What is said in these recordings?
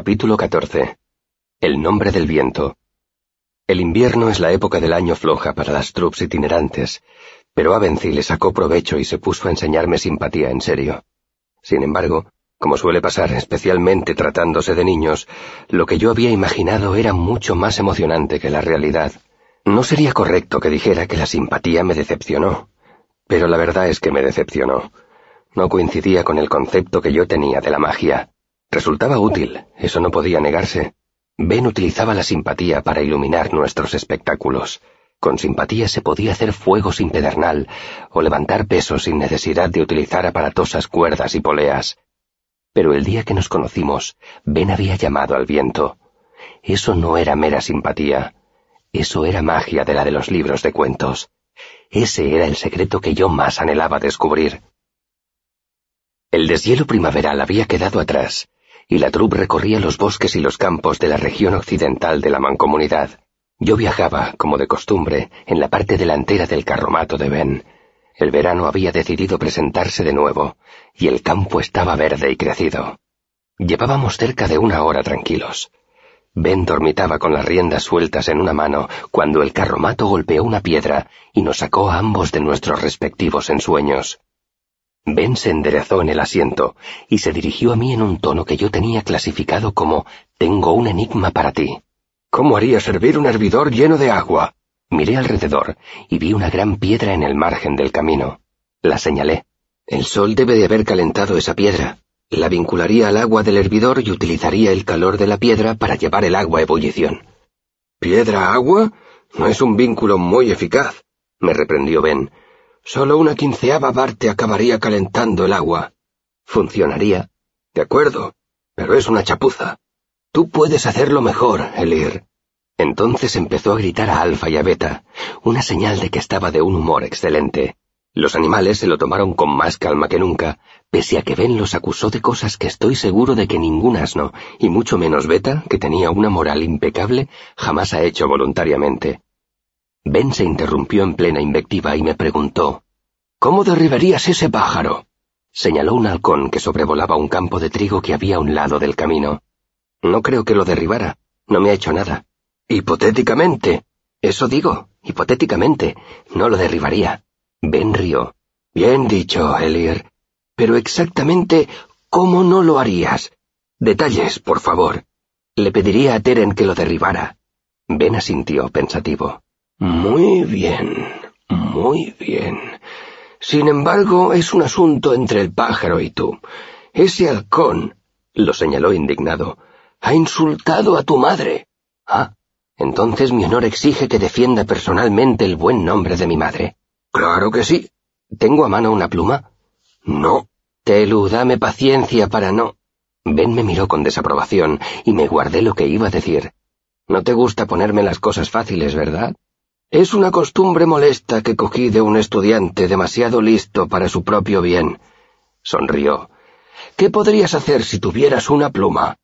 Capítulo 14. El nombre del viento. El invierno es la época del año floja para las troops itinerantes, pero Avency le sacó provecho y se puso a enseñarme simpatía en serio. Sin embargo, como suele pasar especialmente tratándose de niños, lo que yo había imaginado era mucho más emocionante que la realidad. No sería correcto que dijera que la simpatía me decepcionó, pero la verdad es que me decepcionó. No coincidía con el concepto que yo tenía de la magia. Resultaba útil, eso no podía negarse. Ben utilizaba la simpatía para iluminar nuestros espectáculos. Con simpatía se podía hacer fuego sin pedernal o levantar pesos sin necesidad de utilizar aparatosas cuerdas y poleas. Pero el día que nos conocimos, Ben había llamado al viento. Eso no era mera simpatía. Eso era magia de la de los libros de cuentos. Ese era el secreto que yo más anhelaba descubrir. El deshielo primaveral había quedado atrás, y la troupe recorría los bosques y los campos de la región occidental de la mancomunidad. Yo viajaba, como de costumbre, en la parte delantera del carromato de Ben, el verano había decidido presentarse de nuevo, y el campo estaba verde y crecido. Llevábamos cerca de una hora tranquilos. Ben dormitaba con las riendas sueltas en una mano cuando el carromato golpeó una piedra y nos sacó a ambos de nuestros respectivos ensueños. Ben se enderezó en el asiento y se dirigió a mí en un tono que yo tenía clasificado como Tengo un enigma para ti. ¿Cómo haría servir un hervidor lleno de agua? Miré alrededor y vi una gran piedra en el margen del camino. La señalé. El sol debe de haber calentado esa piedra. La vincularía al agua del hervidor y utilizaría el calor de la piedra para llevar el agua a ebullición. ¿Piedra-agua? No es un vínculo muy eficaz, me reprendió Ben. Solo una quinceava parte acabaría calentando el agua. Funcionaría. De acuerdo, pero es una chapuza. Tú puedes hacerlo mejor, Elir. Entonces empezó a gritar a Alfa y a Beta, una señal de que estaba de un humor excelente. Los animales se lo tomaron con más calma que nunca, pese a que Ben los acusó de cosas que estoy seguro de que ningún asno, y mucho menos Beta, que tenía una moral impecable, jamás ha hecho voluntariamente. Ben se interrumpió en plena invectiva y me preguntó, ¿Cómo derribarías ese pájaro? Señaló un halcón que sobrevolaba un campo de trigo que había a un lado del camino. No creo que lo derribara. No me ha hecho nada. Hipotéticamente. Eso digo, hipotéticamente. No lo derribaría. Ben rió. Bien dicho, Elir. Pero exactamente cómo no lo harías. Detalles, por favor. Le pediría a Teren que lo derribara. Ben asintió pensativo. Muy bien, muy bien. Sin embargo, es un asunto entre el pájaro y tú. Ese halcón, lo señaló indignado, ha insultado a tu madre. Ah, entonces mi honor exige que defienda personalmente el buen nombre de mi madre. Claro que sí. ¿Tengo a mano una pluma? No. Telu, dame paciencia para no. Ben me miró con desaprobación y me guardé lo que iba a decir. No te gusta ponerme las cosas fáciles, ¿verdad? Es una costumbre molesta que cogí de un estudiante demasiado listo para su propio bien. Sonrió. ¿Qué podrías hacer si tuvieras una pluma?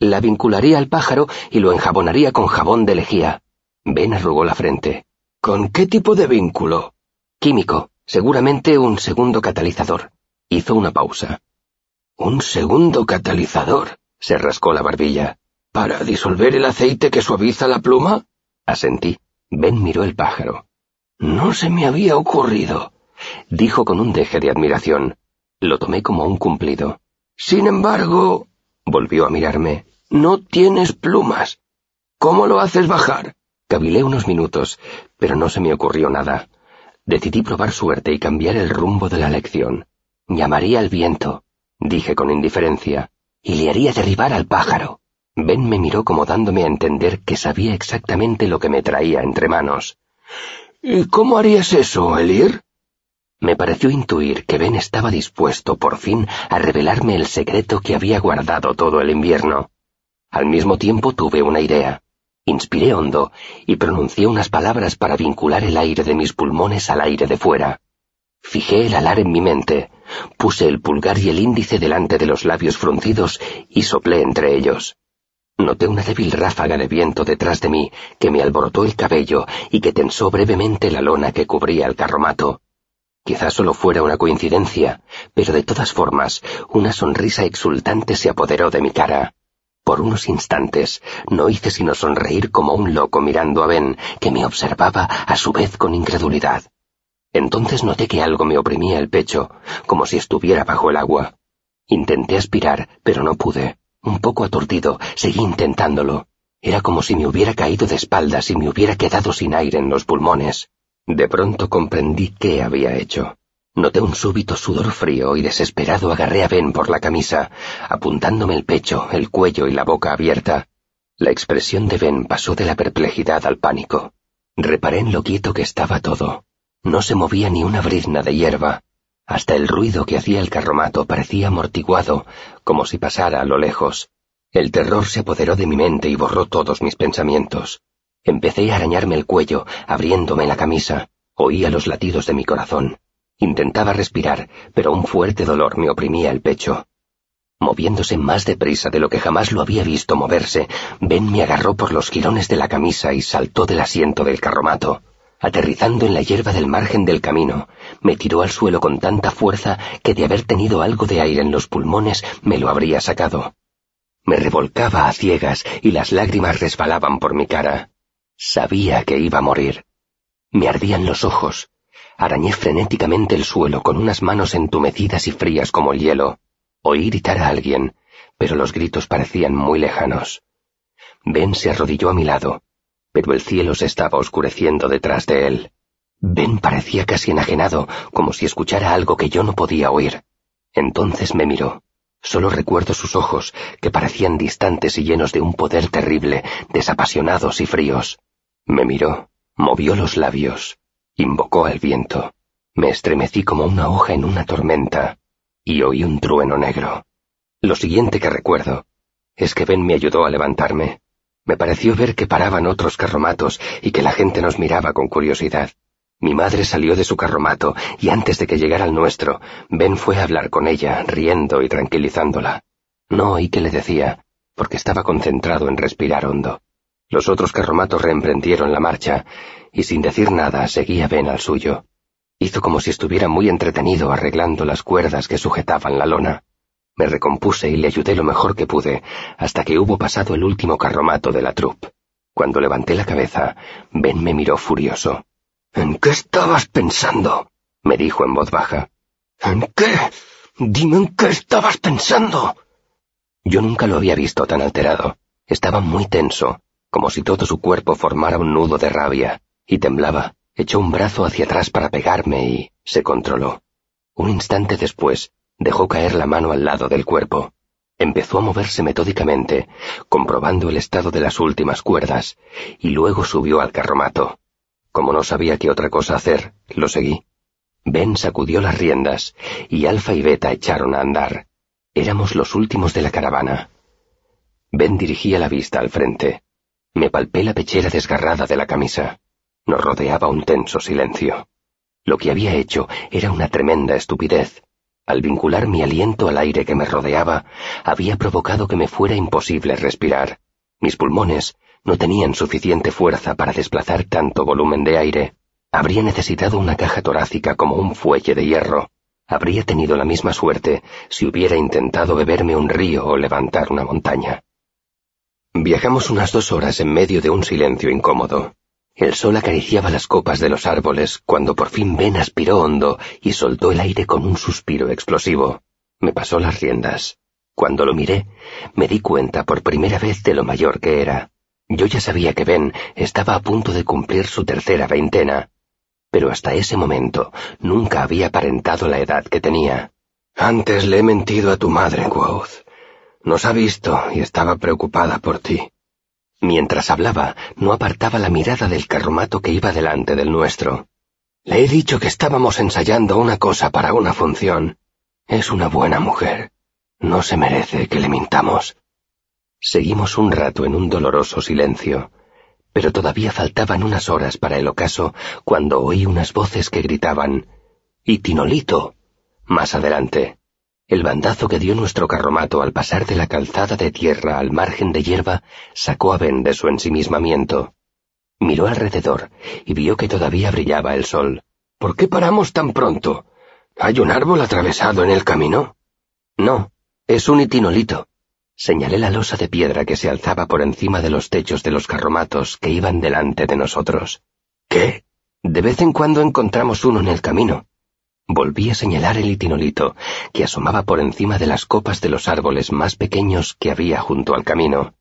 La vincularía al pájaro y lo enjabonaría con jabón de lejía. Ben arrugó la frente. ¿Con qué tipo de vínculo? Químico, seguramente un segundo catalizador. Hizo una pausa. ¿Un segundo catalizador? se rascó la barbilla. ¿Para disolver el aceite que suaviza la pluma? Asentí. Ben miró el pájaro. No se me había ocurrido, dijo con un deje de admiración. Lo tomé como un cumplido. Sin embargo, volvió a mirarme, no tienes plumas. ¿Cómo lo haces bajar? Cavilé unos minutos, pero no se me ocurrió nada. Decidí probar suerte y cambiar el rumbo de la lección. Llamaría al viento, dije con indiferencia, y le haría derribar al pájaro. Ben me miró como dándome a entender que sabía exactamente lo que me traía entre manos. ¿Y cómo harías eso, Elir? Me pareció intuir que Ben estaba dispuesto por fin a revelarme el secreto que había guardado todo el invierno. Al mismo tiempo tuve una idea. Inspiré hondo y pronuncié unas palabras para vincular el aire de mis pulmones al aire de fuera. Fijé el alar en mi mente, puse el pulgar y el índice delante de los labios fruncidos y soplé entre ellos. Noté una débil ráfaga de viento detrás de mí que me alborotó el cabello y que tensó brevemente la lona que cubría el carromato. Quizás solo fuera una coincidencia, pero de todas formas una sonrisa exultante se apoderó de mi cara. Por unos instantes no hice sino sonreír como un loco mirando a Ben, que me observaba a su vez con incredulidad. Entonces noté que algo me oprimía el pecho, como si estuviera bajo el agua. Intenté aspirar, pero no pude. Un poco aturdido, seguí intentándolo. Era como si me hubiera caído de espaldas y me hubiera quedado sin aire en los pulmones. De pronto comprendí qué había hecho. Noté un súbito sudor frío y desesperado agarré a Ben por la camisa, apuntándome el pecho, el cuello y la boca abierta. La expresión de Ben pasó de la perplejidad al pánico. Reparé en lo quieto que estaba todo. No se movía ni una brizna de hierba. Hasta el ruido que hacía el carromato parecía amortiguado, como si pasara a lo lejos. El terror se apoderó de mi mente y borró todos mis pensamientos. Empecé a arañarme el cuello, abriéndome la camisa. Oía los latidos de mi corazón. Intentaba respirar, pero un fuerte dolor me oprimía el pecho. Moviéndose más deprisa de lo que jamás lo había visto moverse, Ben me agarró por los jirones de la camisa y saltó del asiento del carromato. Aterrizando en la hierba del margen del camino, me tiró al suelo con tanta fuerza que de haber tenido algo de aire en los pulmones me lo habría sacado. Me revolcaba a ciegas y las lágrimas resbalaban por mi cara. Sabía que iba a morir. Me ardían los ojos, Arañé frenéticamente el suelo con unas manos entumecidas y frías como el hielo. Oí gritar a alguien, pero los gritos parecían muy lejanos. Ben se arrodilló a mi lado, pero el cielo se estaba oscureciendo detrás de él. Ben parecía casi enajenado, como si escuchara algo que yo no podía oír. Entonces me miró. Solo recuerdo sus ojos, que parecían distantes y llenos de un poder terrible, desapasionados y fríos. Me miró, movió los labios, Invocó al viento. Me estremecí como una hoja en una tormenta y oí un trueno negro. Lo siguiente que recuerdo es que Ben me ayudó a levantarme. Me pareció ver que paraban otros carromatos y que la gente nos miraba con curiosidad. Mi madre salió de su carromato y antes de que llegara el nuestro, Ben fue a hablar con ella, riendo y tranquilizándola. No oí que le decía, porque estaba concentrado en respirar hondo. Los otros carromatos reemprendieron la marcha, y sin decir nada seguía Ben al suyo. Hizo como si estuviera muy entretenido arreglando las cuerdas que sujetaban la lona. Me recompuse y le ayudé lo mejor que pude, hasta que hubo pasado el último carromato de la troupe. Cuando levanté la cabeza, Ben me miró furioso. ¿En qué estabas pensando? me dijo en voz baja. ¿En qué? Dime en qué estabas pensando. Yo nunca lo había visto tan alterado. Estaba muy tenso, como si todo su cuerpo formara un nudo de rabia, y temblaba, echó un brazo hacia atrás para pegarme y se controló. Un instante después, dejó caer la mano al lado del cuerpo. Empezó a moverse metódicamente, comprobando el estado de las últimas cuerdas, y luego subió al carromato. Como no sabía qué otra cosa hacer, lo seguí. Ben sacudió las riendas, y Alfa y Beta echaron a andar. Éramos los últimos de la caravana. Ben dirigía la vista al frente. Me palpé la pechera desgarrada de la camisa. Nos rodeaba un tenso silencio. Lo que había hecho era una tremenda estupidez. Al vincular mi aliento al aire que me rodeaba, había provocado que me fuera imposible respirar. Mis pulmones no tenían suficiente fuerza para desplazar tanto volumen de aire. Habría necesitado una caja torácica como un fuelle de hierro. Habría tenido la misma suerte si hubiera intentado beberme un río o levantar una montaña. Viajamos unas dos horas en medio de un silencio incómodo. El sol acariciaba las copas de los árboles cuando por fin Ben aspiró hondo y soltó el aire con un suspiro explosivo. Me pasó las riendas. Cuando lo miré, me di cuenta por primera vez de lo mayor que era. Yo ya sabía que Ben estaba a punto de cumplir su tercera veintena, pero hasta ese momento nunca había aparentado la edad que tenía. Antes le he mentido a tu madre, Quoth. Nos ha visto y estaba preocupada por ti. Mientras hablaba, no apartaba la mirada del carromato que iba delante del nuestro. Le he dicho que estábamos ensayando una cosa para una función. Es una buena mujer. No se merece que le mintamos. Seguimos un rato en un doloroso silencio, pero todavía faltaban unas horas para el ocaso cuando oí unas voces que gritaban ¡Y Tinolito! Más adelante. El bandazo que dio nuestro carromato al pasar de la calzada de tierra al margen de hierba sacó a Ben de su ensimismamiento. Miró alrededor y vio que todavía brillaba el sol. ¿Por qué paramos tan pronto? ¿Hay un árbol atravesado en el camino? No, es un itinolito. Señalé la losa de piedra que se alzaba por encima de los techos de los carromatos que iban delante de nosotros. ¿Qué? De vez en cuando encontramos uno en el camino. Volví a señalar el itinolito, que asomaba por encima de las copas de los árboles más pequeños que había junto al camino.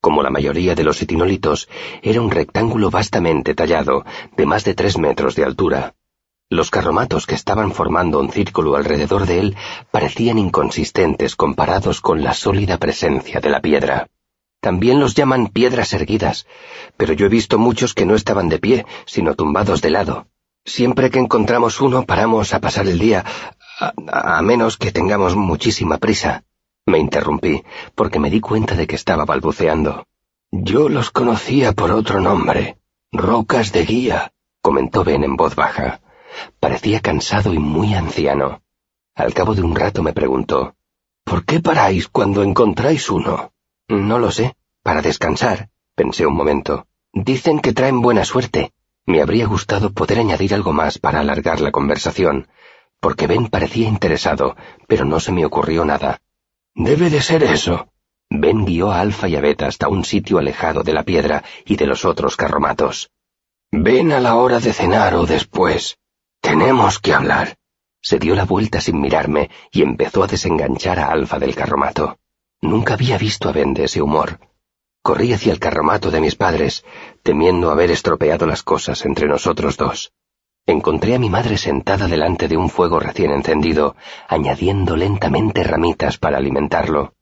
Como la mayoría de los itinolitos, era un rectángulo vastamente tallado, de más de tres metros de altura. Los carromatos que estaban formando un círculo alrededor de él parecían inconsistentes comparados con la sólida presencia de la piedra. También los llaman piedras erguidas, pero yo he visto muchos que no estaban de pie, sino tumbados de lado. Siempre que encontramos uno paramos a pasar el día, a, menos que tengamos muchísima prisa. Me interrumpí, porque me di cuenta de que estaba balbuceando. Yo los conocía por otro nombre. Rocas de guía, comentó Ben en voz baja. Parecía cansado y muy anciano. Al cabo de un rato me preguntó, ¿Por qué paráis cuando encontráis uno? No lo sé. Para descansar, pensé un momento. Dicen que traen buena suerte. Me habría gustado poder añadir algo más para alargar la conversación, porque Ben parecía interesado, pero no se me ocurrió nada. Debe de ser eso. Ben guió a Alfa y a Beta hasta un sitio alejado de la piedra y de los otros carromatos. Ven a la hora de cenar o después. Tenemos que hablar. Se dio la vuelta sin mirarme y empezó a desenganchar a Alfa del carromato. Nunca había visto a Ben de ese humor. Corrí hacia el carromato de mis padres, temiendo haber estropeado las cosas entre nosotros dos. Encontré a mi madre sentada delante de un fuego recién encendido, añadiendo lentamente ramitas para alimentarlo.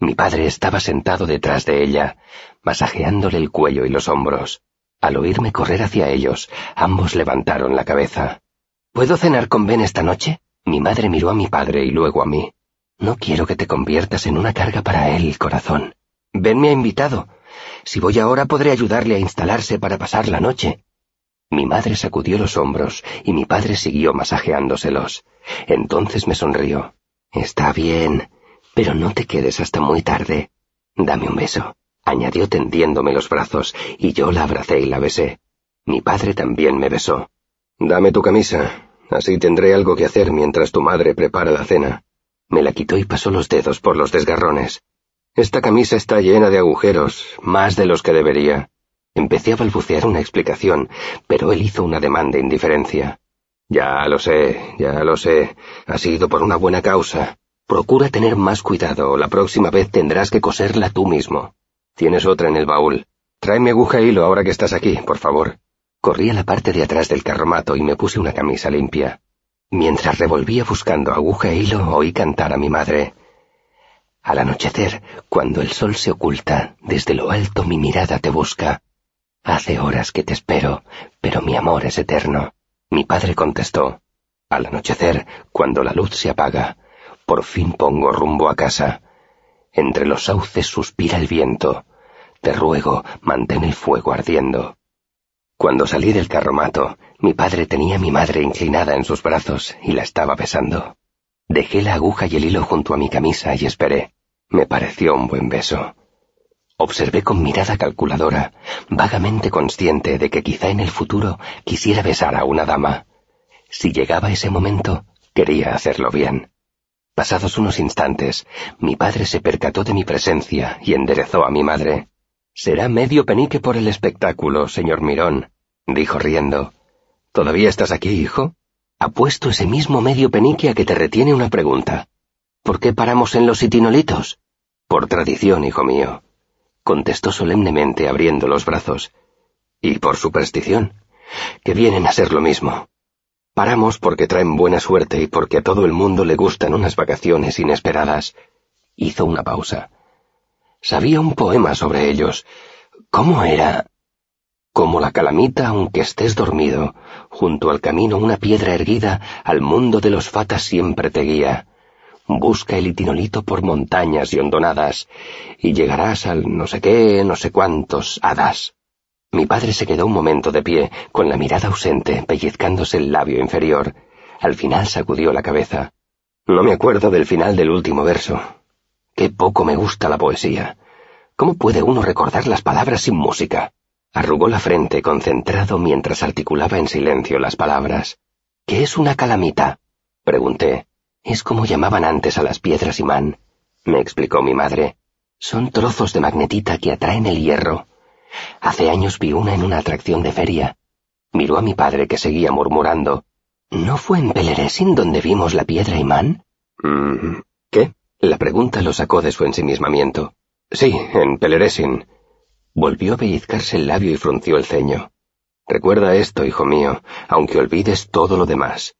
Mi padre estaba sentado detrás de ella, masajeándole el cuello y los hombros. Al oírme correr hacia ellos, ambos levantaron la cabeza. ¿Puedo cenar con Ben esta noche? Mi madre miró a mi padre y luego a mí. No quiero que te conviertas en una carga para él, corazón. Ben me ha invitado. Si voy ahora podré ayudarle a instalarse para pasar la noche. Mi madre sacudió los hombros y mi padre siguió masajeándoselos. Entonces me sonrió. Está bien, pero no te quedes hasta muy tarde. Dame un beso, añadió tendiéndome los brazos, y yo la abracé y la besé. Mi padre también me besó. Dame tu camisa, así tendré algo que hacer mientras tu madre prepara la cena. Me la quitó y pasó los dedos por los desgarrones. Esta camisa está llena de agujeros, más de los que debería. Empecé a balbucear una explicación, pero él hizo una demanda de indiferencia. Ya lo sé, ya lo sé. Ha sido por una buena causa. Procura tener más cuidado, la próxima vez tendrás que coserla tú mismo. Tienes otra en el baúl. Tráeme aguja y hilo ahora que estás aquí, por favor. Corrí a la parte de atrás del carromato y me puse una camisa limpia. Mientras revolvía buscando aguja e hilo, oí cantar a mi madre. Al anochecer, cuando el sol se oculta, desde lo alto mi mirada te busca. Hace horas que te espero, pero mi amor es eterno. Mi padre contestó. Al anochecer, cuando la luz se apaga, por fin pongo rumbo a casa. Entre los sauces suspira el viento. Te ruego, mantén el fuego ardiendo. Cuando salí del carromato, mi padre tenía a mi madre inclinada en sus brazos y la estaba besando. Dejé la aguja y el hilo junto a mi camisa y esperé. Me pareció un buen beso. Observé con mirada calculadora, vagamente consciente de que quizá en el futuro quisiera besar a una dama. Si llegaba ese momento, quería hacerlo bien. Pasados unos instantes, mi padre se percató de mi presencia y enderezó a mi madre. Será medio penique por el espectáculo, señor Mirón, dijo riendo. ¿Todavía estás aquí, hijo? Apuesto ese mismo medio penique a que te retiene una pregunta. ¿Por qué paramos en los itinolitos? Por tradición, hijo mío, contestó solemnemente abriendo los brazos. Y por superstición, que vienen a ser lo mismo. Paramos porque traen buena suerte y porque a todo el mundo le gustan unas vacaciones inesperadas. Hizo una pausa. Sabía un poema sobre ellos. ¿Cómo era? Como la calamita aunque estés dormido, junto al camino una piedra erguida, al mundo de los fatas siempre te guía. Busca el itinolito por montañas y hondonadas, y llegarás al no sé qué, no sé cuántos hadas. Mi padre se quedó un momento de pie, con la mirada ausente, pellizcándose el labio inferior. Al final sacudió la cabeza. No me acuerdo del final del último verso. Qué poco me gusta la poesía. ¿Cómo puede uno recordar las palabras sin música? Arrugó la frente concentrado mientras articulaba en silencio las palabras. ¿Qué es una calamita? pregunté. Es como llamaban antes a las piedras imán, me explicó mi madre. Son trozos de magnetita que atraen el hierro. Hace años vi una en una atracción de feria. Miró a mi padre que seguía murmurando. ¿No fue en Peleresin donde vimos la piedra imán? Mm, ¿Qué? La pregunta lo sacó de su ensimismamiento. Sí, en Peleresin. Volvió a pellizcarse el labio y frunció el ceño. Recuerda esto, hijo mío, aunque olvides todo lo demás.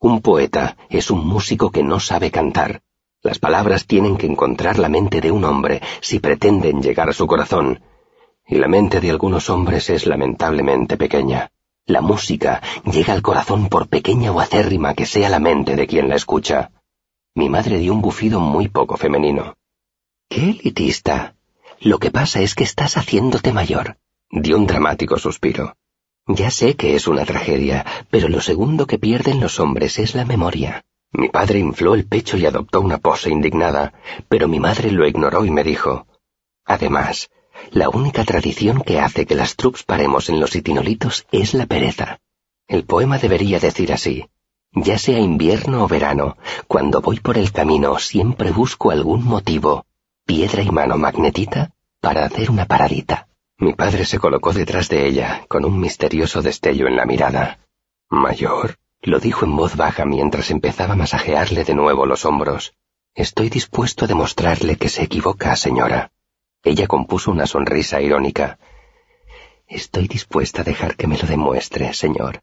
Un poeta es un músico que no sabe cantar. Las palabras tienen que encontrar la mente de un hombre si pretenden llegar a su corazón. Y la mente de algunos hombres es lamentablemente pequeña. La música llega al corazón por pequeña o acérrima que sea la mente de quien la escucha. Mi madre dio un bufido muy poco femenino. ¡Qué elitista! Lo que pasa es que estás haciéndote mayor. Dio un dramático suspiro. Ya sé que es una tragedia, pero lo segundo que pierden los hombres es la memoria. Mi padre infló el pecho y adoptó una pose indignada, pero mi madre lo ignoró y me dijo, Además, la única tradición que hace que las troops paremos en los itinolitos es la pereza. El poema debería decir así, ya sea invierno o verano, cuando voy por el camino siempre busco algún motivo, piedra y mano magnetita, para hacer una paradita. Mi padre se colocó detrás de ella, con un misterioso destello en la mirada. Mayor, lo dijo en voz baja mientras empezaba a masajearle de nuevo los hombros. Estoy dispuesto a demostrarle que se equivoca, señora. Ella compuso una sonrisa irónica. Estoy dispuesta a dejar que me lo demuestre, señor.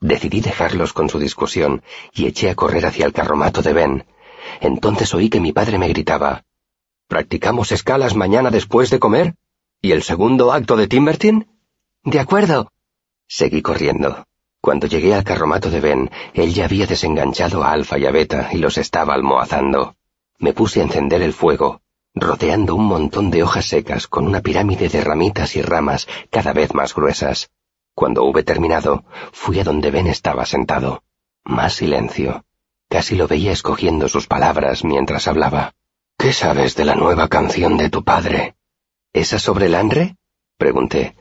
Decidí dejarlos con su discusión y eché a correr hacia el carromato de Ben. Entonces oí que mi padre me gritaba ¿Practicamos escalas mañana después de comer? ¿Y el segundo acto de Timbertin? De acuerdo. Seguí corriendo. Cuando llegué al carromato de Ben, él ya había desenganchado a Alfa y a Beta y los estaba almohazando. Me puse a encender el fuego, rodeando un montón de hojas secas con una pirámide de ramitas y ramas cada vez más gruesas. Cuando hube terminado, fui a donde Ben estaba sentado. Más silencio. Casi lo veía escogiendo sus palabras mientras hablaba. ¿Qué sabes de la nueva canción de tu padre? ¿Esa sobre el Andre? Pregunté.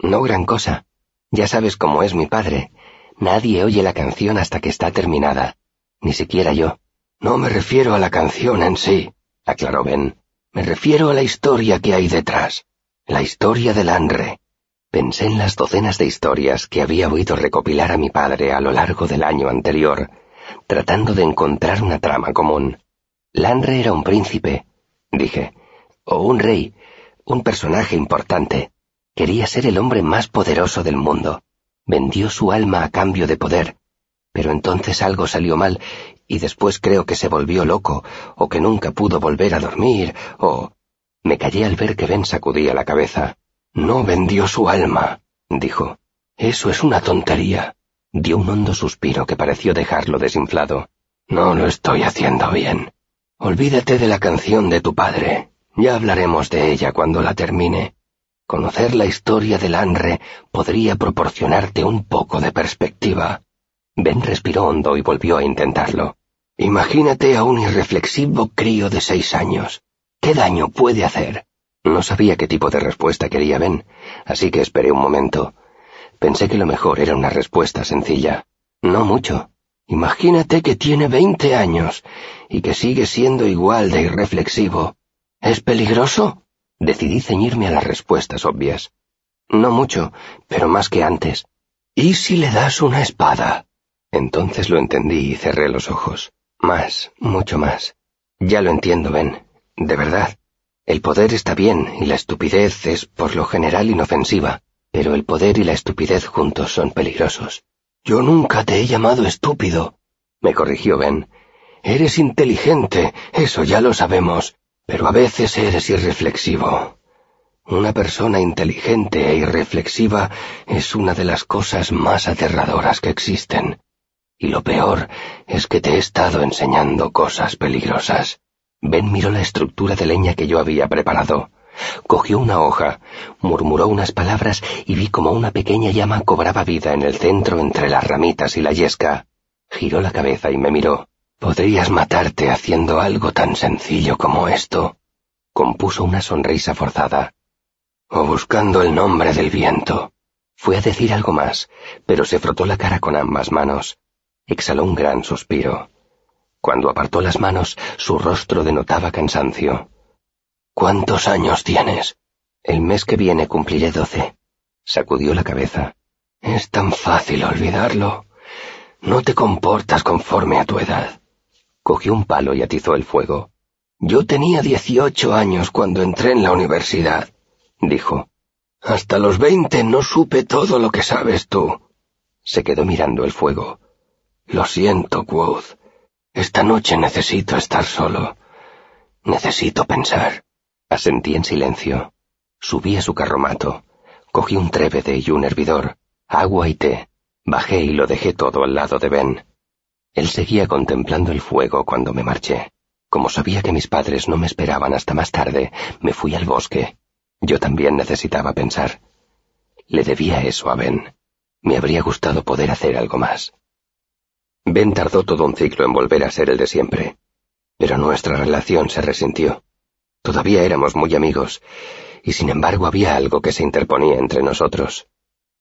No gran cosa. Ya sabes cómo es mi padre. Nadie oye la canción hasta que está terminada. Ni siquiera yo. No me refiero a la canción en sí, aclaró Ben. Me refiero a la historia que hay detrás. La historia del Andre. Pensé en las docenas de historias que había oído recopilar a mi padre a lo largo del año anterior, tratando de encontrar una trama común. Landre era un príncipe, dije, o un rey, un personaje importante. Quería ser el hombre más poderoso del mundo. Vendió su alma a cambio de poder. Pero entonces algo salió mal y después creo que se volvió loco, o que nunca pudo volver a dormir, o... Me callé al ver que Ben sacudía la cabeza. No vendió su alma, dijo. Eso es una tontería. Dio un hondo suspiro que pareció dejarlo desinflado. No lo estoy haciendo bien. Olvídate de la canción de tu padre. Ya hablaremos de ella cuando la termine. Conocer la historia del Anre podría proporcionarte un poco de perspectiva. Ben respiró hondo y volvió a intentarlo. Imagínate a un irreflexivo crío de seis años. ¿Qué daño puede hacer? No sabía qué tipo de respuesta quería Ben, así que esperé un momento. Pensé que lo mejor era una respuesta sencilla. No mucho. Imagínate que tiene veinte años y que sigue siendo igual de irreflexivo. ¿Es peligroso? Decidí ceñirme a las respuestas obvias. No mucho, pero más que antes. ¿Y si le das una espada? Entonces lo entendí y cerré los ojos. Más, mucho más. Ya lo entiendo, Ben. De verdad. El poder está bien y la estupidez es por lo general inofensiva, pero el poder y la estupidez juntos son peligrosos. Yo nunca te he llamado estúpido, me corrigió Ben. Eres inteligente, eso ya lo sabemos, pero a veces eres irreflexivo. Una persona inteligente e irreflexiva es una de las cosas más aterradoras que existen. Y lo peor es que te he estado enseñando cosas peligrosas. Ben miró la estructura de leña que yo había preparado. Cogió una hoja, murmuró unas palabras y vi como una pequeña llama cobraba vida en el centro entre las ramitas y la yesca. Giró la cabeza y me miró. Podrías matarte haciendo algo tan sencillo como esto. Compuso una sonrisa forzada. O buscando el nombre del viento. Fue a decir algo más, pero se frotó la cara con ambas manos. Exhaló un gran suspiro. Cuando apartó las manos, su rostro denotaba cansancio. ¿Cuántos años tienes? El mes que viene cumpliré doce. Sacudió la cabeza. Es tan fácil olvidarlo. No te comportas conforme a tu edad. Cogió un palo y atizó el fuego. Yo tenía dieciocho años cuando entré en la universidad, dijo. Hasta los veinte no supe todo lo que sabes tú. Se quedó mirando el fuego. Lo siento, Quoth. Esta noche necesito estar solo. Necesito pensar. Asentí en silencio. Subí a su carromato. Cogí un trévede y un hervidor, agua y té. Bajé y lo dejé todo al lado de Ben. Él seguía contemplando el fuego cuando me marché. Como sabía que mis padres no me esperaban hasta más tarde, me fui al bosque. Yo también necesitaba pensar. Le debía eso a Ben. Me habría gustado poder hacer algo más. Ben tardó todo un ciclo en volver a ser el de siempre, pero nuestra relación se resintió. Todavía éramos muy amigos, y sin embargo había algo que se interponía entre nosotros.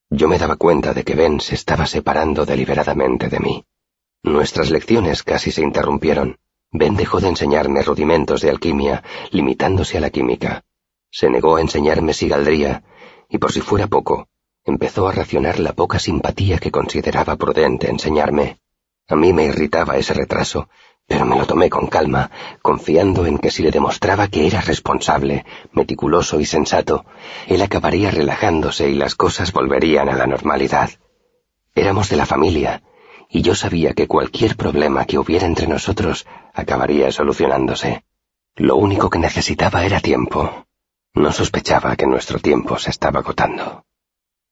Yo me daba cuenta de que Ben se estaba separando deliberadamente de mí. Nuestras lecciones casi se interrumpieron. Ben dejó de enseñarme rudimentos de alquimia, limitándose a la química. Se negó a enseñarme sigaldría, y por si fuera poco, empezó a racionar la poca simpatía que consideraba prudente enseñarme. A mí me irritaba ese retraso, pero me lo tomé con calma, confiando en que si le demostraba que era responsable, meticuloso y sensato, él acabaría relajándose y las cosas volverían a la normalidad. Éramos de la familia, y yo sabía que cualquier problema que hubiera entre nosotros acabaría solucionándose. Lo único que necesitaba era tiempo. No sospechaba que nuestro tiempo se estaba agotando.